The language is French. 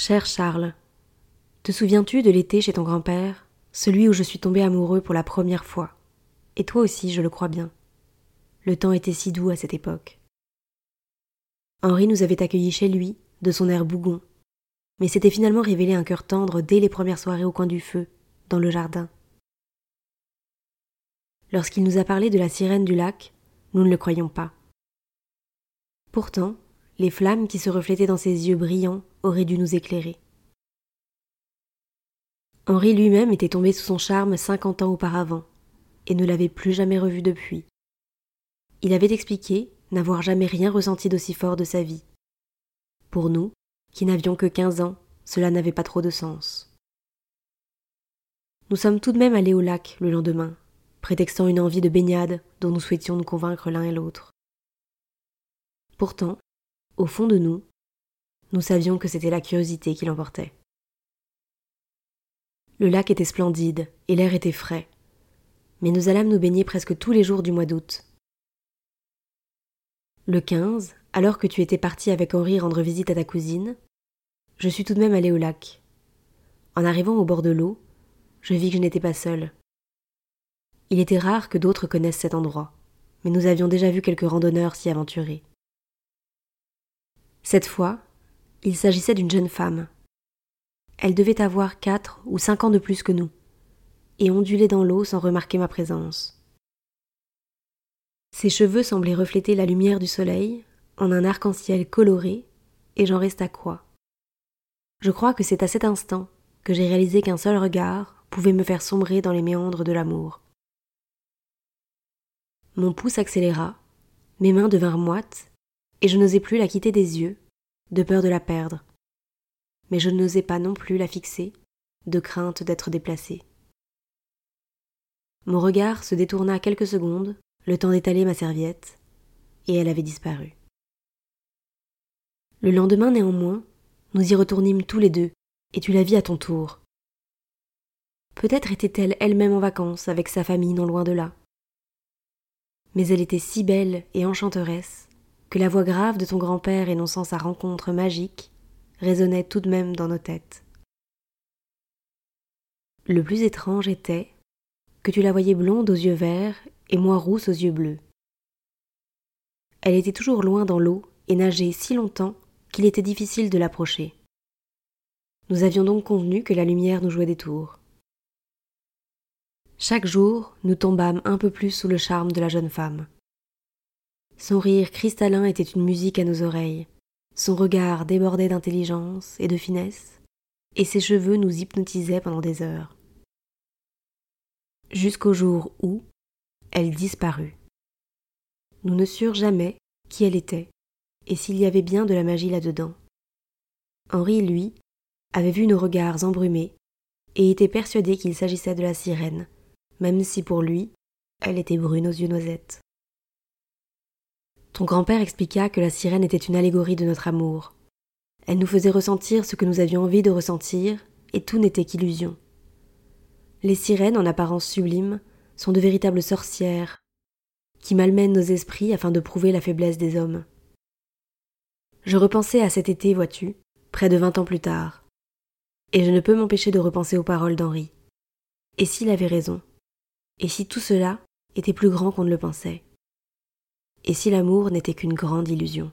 Cher Charles, te souviens-tu de l'été chez ton grand-père, celui où je suis tombé amoureux pour la première fois? Et toi aussi, je le crois bien. Le temps était si doux à cette époque. Henri nous avait accueillis chez lui, de son air bougon, mais s'était finalement révélé un cœur tendre dès les premières soirées au coin du feu, dans le jardin. Lorsqu'il nous a parlé de la sirène du lac, nous ne le croyions pas. Pourtant, les flammes qui se reflétaient dans ses yeux brillants auraient dû nous éclairer. Henri lui-même était tombé sous son charme cinquante ans auparavant, et ne l'avait plus jamais revu depuis. Il avait expliqué n'avoir jamais rien ressenti d'aussi fort de sa vie. Pour nous, qui n'avions que quinze ans, cela n'avait pas trop de sens. Nous sommes tout de même allés au lac le lendemain, prétextant une envie de baignade dont nous souhaitions nous convaincre l'un et l'autre. Pourtant, au fond de nous, nous savions que c'était la curiosité qui l'emportait. Le lac était splendide et l'air était frais, mais nous allâmes nous baigner presque tous les jours du mois d'août. Le 15, alors que tu étais parti avec Henri rendre visite à ta cousine, je suis tout de même allé au lac. En arrivant au bord de l'eau, je vis que je n'étais pas seule. Il était rare que d'autres connaissent cet endroit, mais nous avions déjà vu quelques randonneurs s'y aventurer. Cette fois, il s'agissait d'une jeune femme. Elle devait avoir quatre ou cinq ans de plus que nous, et ondulait dans l'eau sans remarquer ma présence. Ses cheveux semblaient refléter la lumière du soleil en un arc-en-ciel coloré, et j'en reste à quoi. Je crois que c'est à cet instant que j'ai réalisé qu'un seul regard pouvait me faire sombrer dans les méandres de l'amour. Mon pouce accéléra, mes mains devinrent moites, et je n'osais plus la quitter des yeux, de peur de la perdre. Mais je n'osais pas non plus la fixer, de crainte d'être déplacée. Mon regard se détourna quelques secondes, le temps d'étaler ma serviette, et elle avait disparu. Le lendemain néanmoins, nous y retournîmes tous les deux, et tu la vis à ton tour. Peut-être était-elle elle-même en vacances avec sa famille non loin de là. Mais elle était si belle et enchanteresse que la voix grave de ton grand-père énonçant sa rencontre magique résonnait tout de même dans nos têtes. Le plus étrange était que tu la voyais blonde aux yeux verts et moi rousse aux yeux bleus. Elle était toujours loin dans l'eau et nageait si longtemps qu'il était difficile de l'approcher. Nous avions donc convenu que la lumière nous jouait des tours. Chaque jour, nous tombâmes un peu plus sous le charme de la jeune femme. Son rire cristallin était une musique à nos oreilles. Son regard débordait d'intelligence et de finesse, et ses cheveux nous hypnotisaient pendant des heures. Jusqu'au jour où elle disparut. Nous ne surent jamais qui elle était, et s'il y avait bien de la magie là-dedans. Henri, lui, avait vu nos regards embrumés, et était persuadé qu'il s'agissait de la sirène, même si pour lui, elle était brune aux yeux noisettes. Ton grand-père expliqua que la sirène était une allégorie de notre amour. Elle nous faisait ressentir ce que nous avions envie de ressentir, et tout n'était qu'illusion. Les sirènes, en apparence sublimes, sont de véritables sorcières, qui malmènent nos esprits afin de prouver la faiblesse des hommes. Je repensais à cet été, vois-tu, près de vingt ans plus tard, et je ne peux m'empêcher de repenser aux paroles d'Henri. Et s'il avait raison? Et si tout cela était plus grand qu'on ne le pensait? Et si l'amour n'était qu'une grande illusion